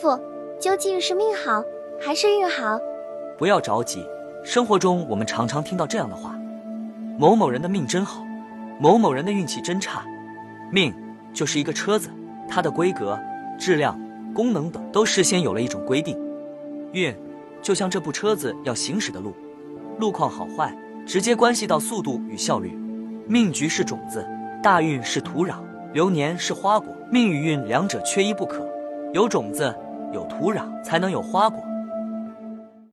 傅，究竟是命好还是运好？不要着急，生活中我们常常听到这样的话：某某人的命真好，某某人的运气真差。命就是一个车子，它的规格、质量、功能等都事先有了一种规定。运就像这部车子要行驶的路，路况好坏直接关系到速度与效率。命局是种子，大运是土壤，流年是花果。命与运两者缺一不可，有种子有土壤才能有花果。